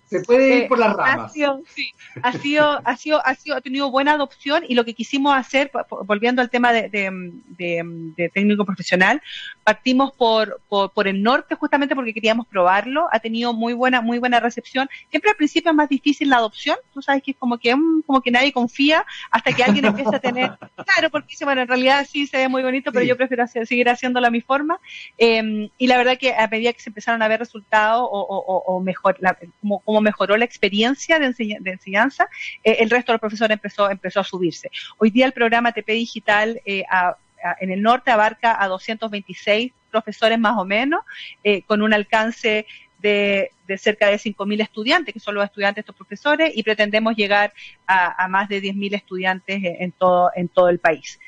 se puede ir por las ramas. Ha sido, sí, ha sido, ha sido, ha sido, ha tenido buena adopción y lo que quisimos hacer, volviendo al tema de, de técnico profesional, partimos por, por, el norte justamente porque queríamos probarlo, ha tenido muy buena, muy buena recepción. Siempre al principio es más difícil la adopción, tú sabes que es como que, mm, como que nadie confía hasta que alguien empieza a tener, claro, porque dice, bueno, en realidad sí se ve muy bonito, pero yo prefiero seguir haciéndolo a mi forma. Em, y la verdad que a medida que se empezaron a ver resultados o, mejor, como, mejoró la experiencia de, enseñanza, eh, el resto de los profesores empezó, empezó a subirse. Hoy día el programa TP Digital eh, en el norte abarca a 226 profesores más o menos, eh, con un alcance de, cerca de 5.000 estudiantes, que son los estudiantes de estos profesores, y pretendemos llegar a, más de 10.000 estudiantes en todo, en todo el país.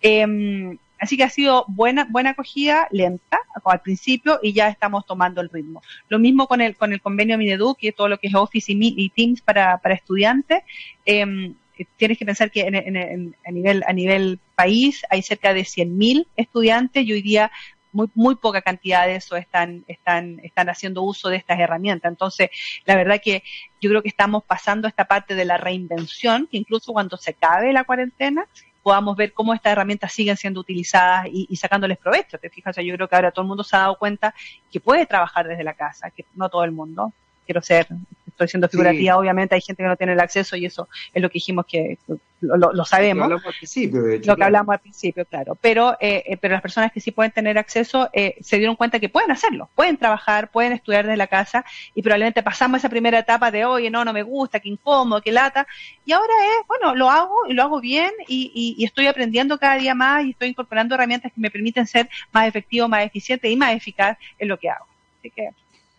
Em, así que ha sido buena, buena acogida, lenta al principio, y ya estamos tomando el ritmo. Lo mismo con el, con el convenio Mineduc y todo lo que es Office y, Teams para, estudiantes. Em, tienes que pensar que a, nivel, a nivel país hay cerca de 100.000 estudiantes y hoy día muy, muy poca cantidad de eso están, están, están haciendo uso de estas herramientas. Entonces, la verdad que yo creo que estamos pasando esta parte de la reinvención, que incluso cuando se acabe la cuarentena, podamos ver cómo estas herramientas siguen siendo utilizadas y, sacándoles provecho. Te fijas, yo creo que ahora todo el mundo se ha dado cuenta que puede trabajar desde la casa, que no todo el mundo. Quiero ser estoy siendo figurativa, obviamente hay gente que no tiene el acceso y eso es lo que dijimos que lo, sabemos. Lo, lo que hablamos al principio, claro. Pero, eh, eh, pero las personas que sí pueden tener acceso eh, se dieron cuenta que pueden hacerlo, pueden trabajar, pueden estudiar desde la casa y probablemente pasamos esa primera etapa de, oye, no, no me gusta, qué incómodo, qué lata. Y ahora es, bueno, lo hago y lo hago bien y, y, estoy aprendiendo cada día más y estoy incorporando herramientas que me permiten ser más efectivo, más eficiente y más eficaz en lo que hago. Así que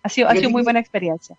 ha sido, ha sido muy buena experiencia.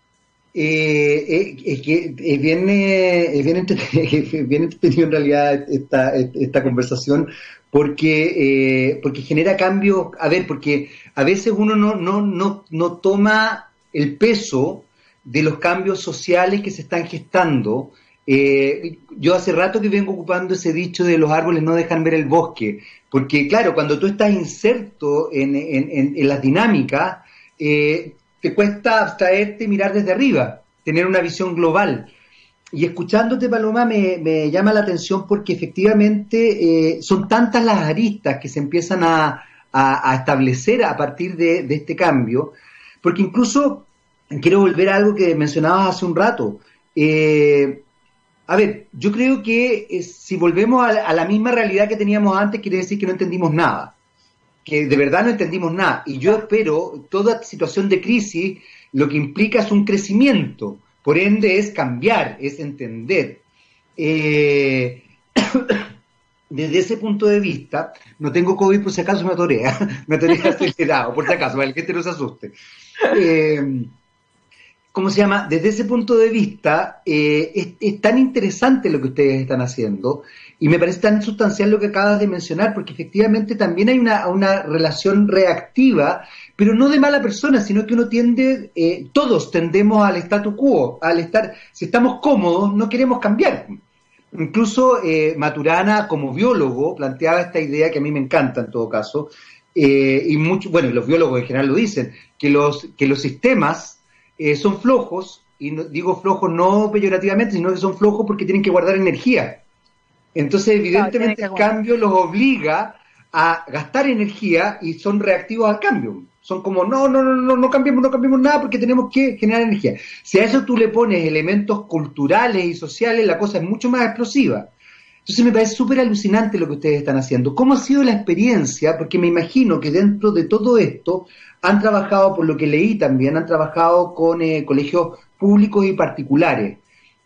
Eh, eh, es que es bien, eh, es bien, entretenido, en realidad esta, esta conversación porque, eh, porque genera cambios, a ver, porque a veces uno no, no, no, no toma el peso de los cambios sociales que se están gestando. yo hace rato que vengo ocupando ese dicho de los árboles no dejan ver el bosque, porque claro, cuando tú estás inserto en, en, en las dinámicas, eh, cuesta abstraerte y mirar desde arriba, tener una visión global. Y escuchándote, Paloma, me, llama la atención porque efectivamente eh, son tantas las aristas que se empiezan a, establecer a partir de, este cambio, porque incluso quiero volver a algo que mencionabas hace un rato. Eh, a ver, yo creo que eh, si volvemos a, la misma realidad que teníamos antes, quiere decir que no entendimos nada que de verdad no entendimos nada. Y yo espero, toda situación de crisis lo que implica es un crecimiento, por ende es cambiar, es entender. Eh, desde ese punto de vista, no tengo COVID por si acaso me atorea, me atorea acelerado, por si acaso, para que gente no se asuste. Eh, ¿Cómo se llama? Desde ese punto de vista, eh, es, tan interesante lo que ustedes están haciendo y me parece tan sustancial lo que acabas de mencionar, porque efectivamente también hay una, una relación reactiva, pero no de mala persona, sino que uno tiende, eh, todos tendemos al statu quo, al estar, si estamos cómodos, no queremos cambiar. Incluso eh, Maturana, como biólogo, planteaba esta idea que a mí me encanta en todo caso, eh, y mucho, bueno, los biólogos en general lo dicen, que los, que los sistemas son flojos, y digo flojos no peyorativamente, sino que son flojos porque tienen que guardar energía. Entonces, evidentemente, el cambio los obliga a gastar energía y son reactivos al cambio. Son como, no, no, no, no, no cambiemos, no cambiemos nada porque tenemos que generar energía. Si a eso tú le pones elementos culturales y sociales, la cosa es mucho más explosiva. Entonces me parece súper alucinante lo que ustedes están haciendo. ¿Cómo ha sido la experiencia? Porque me imagino que dentro de todo esto han trabajado, por lo que leí también, han trabajado con eh, colegios públicos y particulares.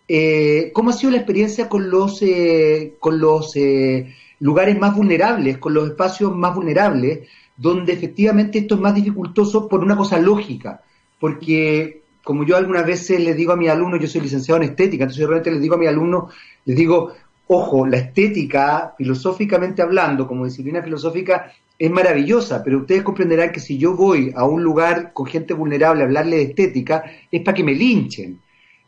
Eh, ¿Cómo ha sido la experiencia con los, eh, con los eh, lugares más vulnerables, con los espacios más vulnerables, donde efectivamente esto es más dificultoso por una cosa lógica? Porque, como yo algunas veces les digo a mis alumnos, yo soy licenciado en estética, entonces yo realmente les digo a mis alumnos, les digo, ojo, la estética, filosóficamente hablando, como disciplina filosófica, es maravillosa, pero ustedes comprenderán que si yo voy a un lugar con gente vulnerable a hablarle de estética, es para que me linchen.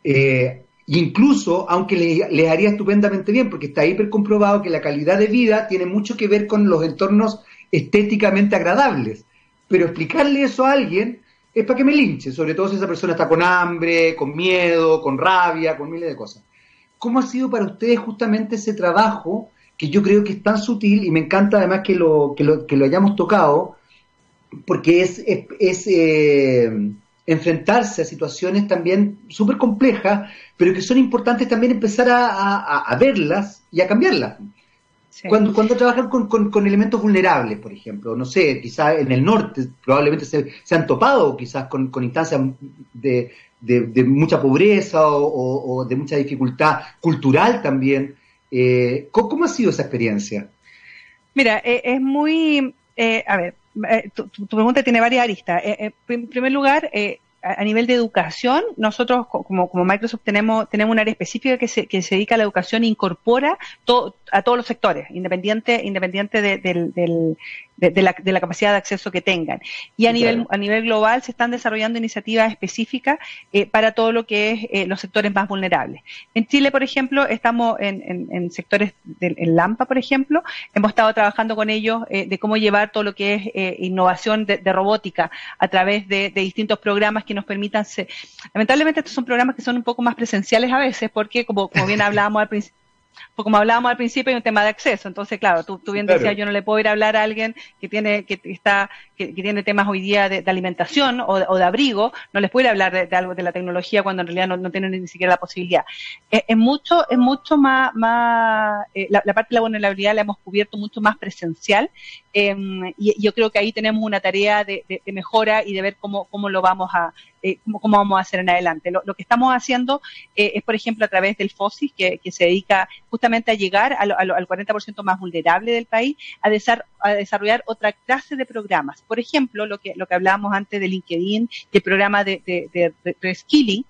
Eh, Incluso, aunque les, haría estupendamente bien, porque está hiper comprobado que la calidad de vida tiene mucho que ver con los entornos estéticamente agradables. Pero explicarle eso a alguien es para que me linche, sobre todo si esa persona está con hambre, con miedo, con rabia, con miles de cosas. ¿Cómo ha sido para ustedes justamente ese trabajo que yo creo que es tan sutil y me encanta además que lo, que lo, que lo hayamos tocado, porque es, es, eh, enfrentarse a situaciones también súper complejas, pero que son importantes también empezar a, verlas y a cambiarlas. Cuando, cuando trabajan con, con, elementos vulnerables, por ejemplo, no sé, quizás en el norte probablemente se, han topado quizás con, instancias de, de, mucha pobreza o, de mucha dificultad cultural también. Eh, ¿cómo, ha sido esa experiencia? Mira, eh, es muy, eh, a ver, tu, pregunta tiene varias aristas. En primer lugar, a, nivel de educación, nosotros como, como Microsoft tenemos, tenemos un área específica que se, que se dedica a la educación e incorpora a todos los sectores, independiente, independiente del, de, la, de, la, capacidad de acceso que tengan. Y a, nivel, a nivel global se están desarrollando iniciativas específicas eh, para todo lo que es eh, los sectores más vulnerables. En Chile, por ejemplo, estamos en, en, sectores, del en LAMPA, por ejemplo, hemos estado trabajando con ellos eh, de cómo llevar todo lo que es innovación de, robótica a través de, distintos programas que nos permitan ser. Lamentablemente estos son programas que son un poco más presenciales a veces porque, como, como bien hablábamos al principio, Porque como hablábamos al principio, hay un tema de acceso. Entonces, claro, tú, bien decías, yo no le puedo ir a hablar a alguien que tiene, que está, que, tiene temas hoy día de, alimentación o, de abrigo, no les puedo ir a hablar de, algo de la tecnología cuando en realidad no, no tienen ni siquiera la posibilidad. Es, mucho, es mucho más, más eh, la, parte de la vulnerabilidad la hemos cubierto mucho más presencial em, y yo creo que ahí tenemos una tarea de, mejora y de ver cómo, cómo lo vamos a, eh, cómo, vamos a hacer en adelante. Lo, que estamos haciendo eh, es, por ejemplo, a través del FOSIS, que, se dedica justamente a llegar al 40% más vulnerable del país, a, desarrollar otra clase de programas. Por ejemplo, lo que, lo que hablábamos antes de LinkedIn, del programa de, de, reskilling,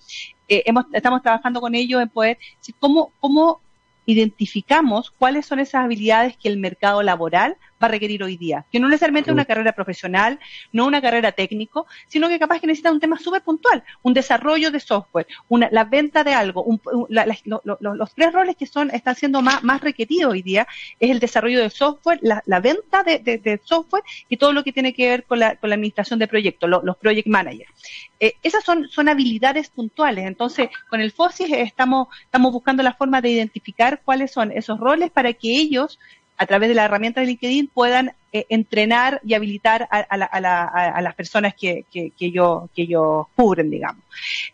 eh, hemos, estamos trabajando con ellos en poder, cómo, cómo identificamos cuáles son esas habilidades que el mercado laboral va a requerir hoy día. Que no necesariamente una carrera profesional, no una carrera técnico, sino que capaz que necesita un tema súper puntual, un desarrollo de software, una, la venta de algo. los tres roles que son están siendo más, más requeridos hoy día es el desarrollo de software, la, venta de, software y todo lo que tiene que ver con la, con la administración de proyectos, los project managers. Eh, esas son, son habilidades puntuales. Entonces, con el FOSIS estamos, estamos buscando la forma de identificar cuáles son esos roles para que ellos a través de la herramienta de LinkedIn puedan eh, entrenar y habilitar a, las personas que, que, que, ellos, cubren, digamos.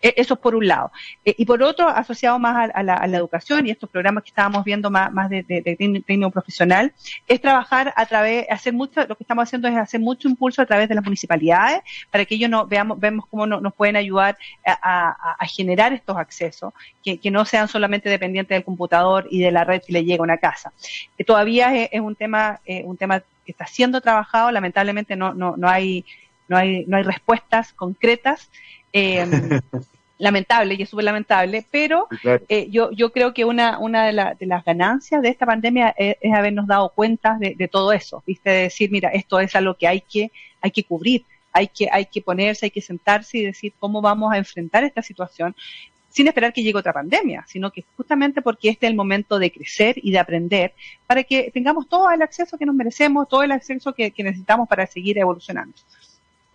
E, eso es por un lado. Eh, y por otro, asociado más a, la, educación y estos programas que estábamos viendo más, más de, de, técnico profesional, es trabajar a través, hacer mucho, lo que estamos haciendo es hacer mucho impulso a través de las municipalidades para que ellos no, veamos, vemos cómo nos pueden ayudar a, generar estos accesos, que, no sean solamente dependientes del computador y de la red que le llega a una casa. Eh, todavía es, un tema, un tema está siendo trabajado, lamentablemente no, no, no, hay, no, hay, no hay respuestas concretas. Eh, lamentable y es súper lamentable, pero eh, yo, yo creo que una, una de, de, las ganancias de esta pandemia es, habernos dado cuenta de, de, todo eso, ¿viste? De decir, mira, esto es algo que hay que, hay que cubrir, hay que, hay que ponerse, hay que sentarse y decir cómo vamos a enfrentar esta situación sin esperar que llegue otra pandemia, sino que justamente porque este es el momento de crecer y de aprender para que tengamos todo el acceso que nos merecemos, todo el acceso que, necesitamos para seguir evolucionando.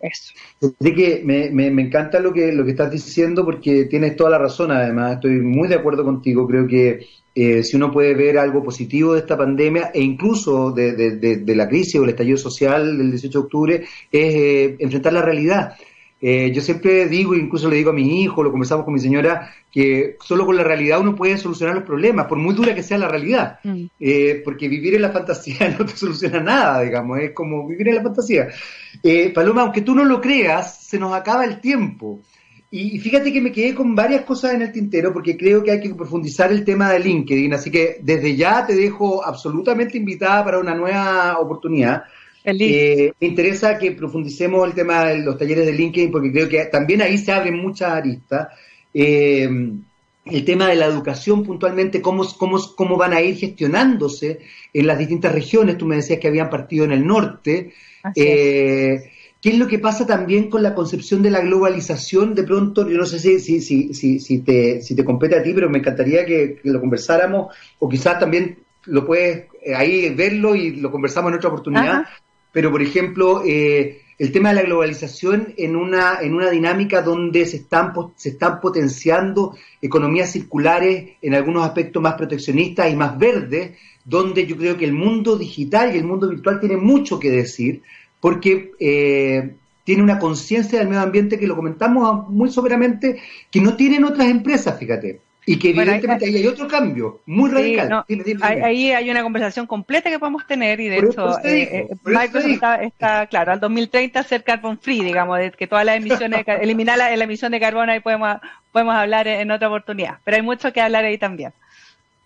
Eso. Que me, me, encanta lo que, lo que estás diciendo porque tienes toda la razón, además, estoy muy de acuerdo contigo, creo que eh, si uno puede ver algo positivo de esta pandemia e incluso de, la crisis o el estallido social del 18 de octubre, es eh, enfrentar la realidad. Eh, yo siempre digo, incluso le digo a mi hijo, lo conversamos con mi señora, que solo con la realidad uno puede solucionar los problemas, por muy dura que sea la realidad. Mm. Eh, porque vivir en la fantasía no te soluciona nada, digamos, es como vivir en la fantasía. Eh, Paloma, aunque tú no lo creas, se nos acaba el tiempo. Y fíjate que me quedé con varias cosas en el tintero porque creo que hay que profundizar el tema de LinkedIn. Así que desde ya te dejo absolutamente invitada para una nueva oportunidad. Eh, me interesa que profundicemos el tema de los talleres de LinkedIn porque creo que también ahí se abren muchas aristas. Eh, el tema de la educación puntualmente, cómo, cómo, cómo van a ir gestionándose en las distintas regiones. Tú me decías que habían partido en el norte. Eh, ¿Qué es lo que pasa también con la concepción de la globalización? De pronto, yo no sé si, si, si, si, te, si te compete a ti, pero me encantaría que, lo conversáramos, o quizás también lo puedes ahí verlo y lo conversamos en otra oportunidad pero por ejemplo, eh, el tema de la globalización en una, en una dinámica donde se están, se están potenciando economías circulares en algunos aspectos más proteccionistas y más verdes, donde yo creo que el mundo digital y el mundo virtual tiene mucho que decir, porque eh, tiene una conciencia del medio ambiente que lo comentamos muy soberamente, que no tienen otras empresas, fíjate. Y que evidentemente ahí hay otro cambio muy radical. ahí hay una conversación completa que podemos tener y de hecho eh, eh, Microsoft está, claro, al 2030 ser carbon free, digamos, de que todas las emisiones, eliminar la, emisión de carbono ahí podemos, podemos hablar en otra oportunidad. Pero hay mucho que hablar ahí también.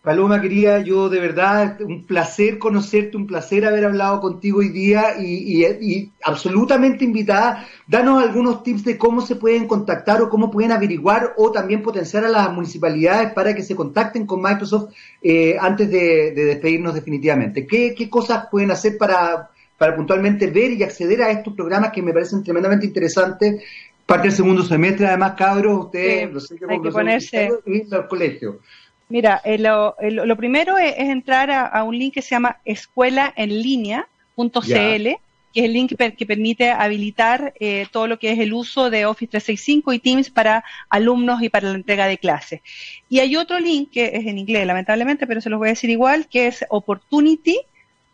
Paloma, querida, yo de verdad, un placer conocerte, un placer haber hablado contigo hoy día y, absolutamente invitada. Danos algunos tips de cómo se pueden contactar o cómo pueden averiguar o también potenciar a las municipalidades para que se contacten con Microsoft eh, antes de, despedirnos definitivamente. ¿Qué, cosas pueden hacer para, para puntualmente ver y acceder a estos programas que me parecen tremendamente interesantes? Parte del segundo semestre, además, cabros, ustedes, sí, hay que ponerse... en el colegio. Mira, eh, lo, primero es, entrar a, un link que se llama escuelaenlinea.cl que es el link que permite habilitar eh, todo lo que es el uso de Office 365 y Teams para alumnos y para la entrega de clases. Y hay otro link que es en inglés, lamentablemente, pero se los voy a decir igual, que es Opportunity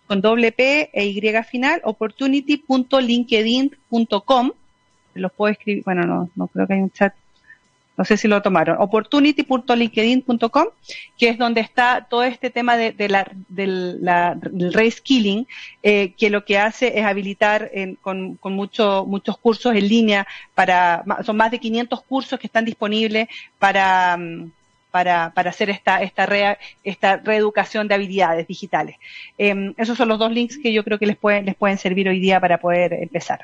con doble P e Y final, opportunity.linkedin.com. Los puedo escribir, bueno, no, no creo que hay un chat no sé si lo tomaron, opportunity.linkedin.com, que es donde está todo este tema de, la, del, eh, que lo que hace es habilitar con, con muchos cursos en línea para, son más de 500 cursos que están disponibles para, para, hacer esta, esta, esta reeducación de habilidades digitales. Em, esos son los dos links que yo creo que les les pueden servir hoy día para poder empezar.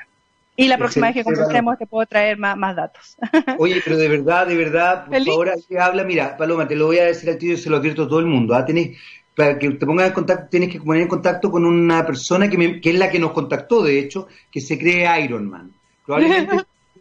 Y la próxima vez que conversemos te puedo traer más, más datos. Oye, pero de verdad, de verdad, por favor, habla, mira, Paloma, te lo voy a decir al tío y se lo advierto a todo el mundo. ¿ah? Tenés, para que te pongas en contacto, tienes que poner en contacto con una persona que, que es la que nos contactó, de hecho, que se cree Iron Man. Probablemente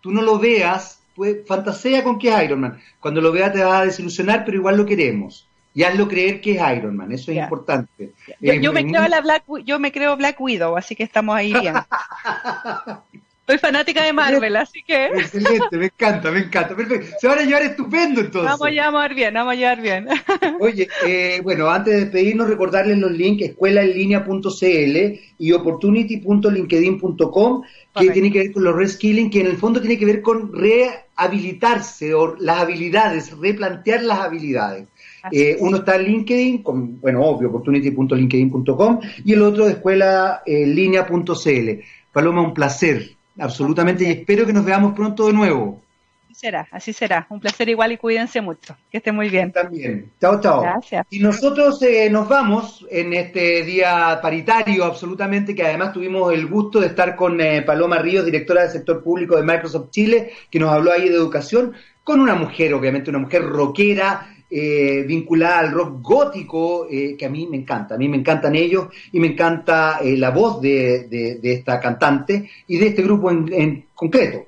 tú, no lo veas, pues fantasea con que es Iron Man. Cuando lo veas te vas a desilusionar, pero igual lo queremos y hazlo creer que es Iron Man, eso es importante. Yo, me creo la Black, yo me creo Black Widow, así que estamos ahí bien. Soy fanática de Marvel, así que... Excelente, me encanta, me encanta. Perfecto. Se van a llevar estupendo entonces. Vamos a llevar bien, vamos a llevar bien. Oye, eh, bueno, antes de despedirnos, recordarles los links escuelaenlinea.cl y opportunity.linkedin.com, que tiene que ver con los reskilling, que en el fondo tiene que ver con rehabilitarse o las habilidades, replantear las habilidades. Eh, uno está en LinkedIn, con, bueno, obvio, opportunity.linkedin.com, y el otro de escuelaenlinea.cl. Paloma, un placer, absolutamente, y espero que nos veamos pronto de nuevo. Así será, así será. Un placer igual y cuídense mucho. Que estén muy bien. También. Chao, chao. Gracias. Y nosotros eh, nos vamos en este día paritario, absolutamente, que además tuvimos el gusto de estar con eh, Paloma Ríos, directora del sector público de Microsoft Chile, que nos habló ahí de educación, con una mujer, obviamente, una mujer rockera, eh, vinculada al rock gótico, eh, que a mí me encanta, a mí me encantan ellos y me encanta eh, la voz de, esta cantante y de este grupo en, concreto.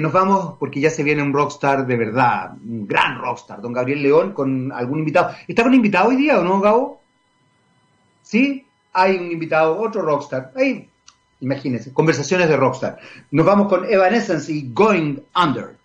nos vamos porque ya se viene un rockstar de verdad, un gran rockstar, don Gabriel León, con algún invitado. ¿Está con invitado hoy día o no, Gabo? ¿Sí? Hay un invitado, otro rockstar. Ahí, imagínense, conversaciones de rockstar. Nos vamos con Evanescence y Going Under.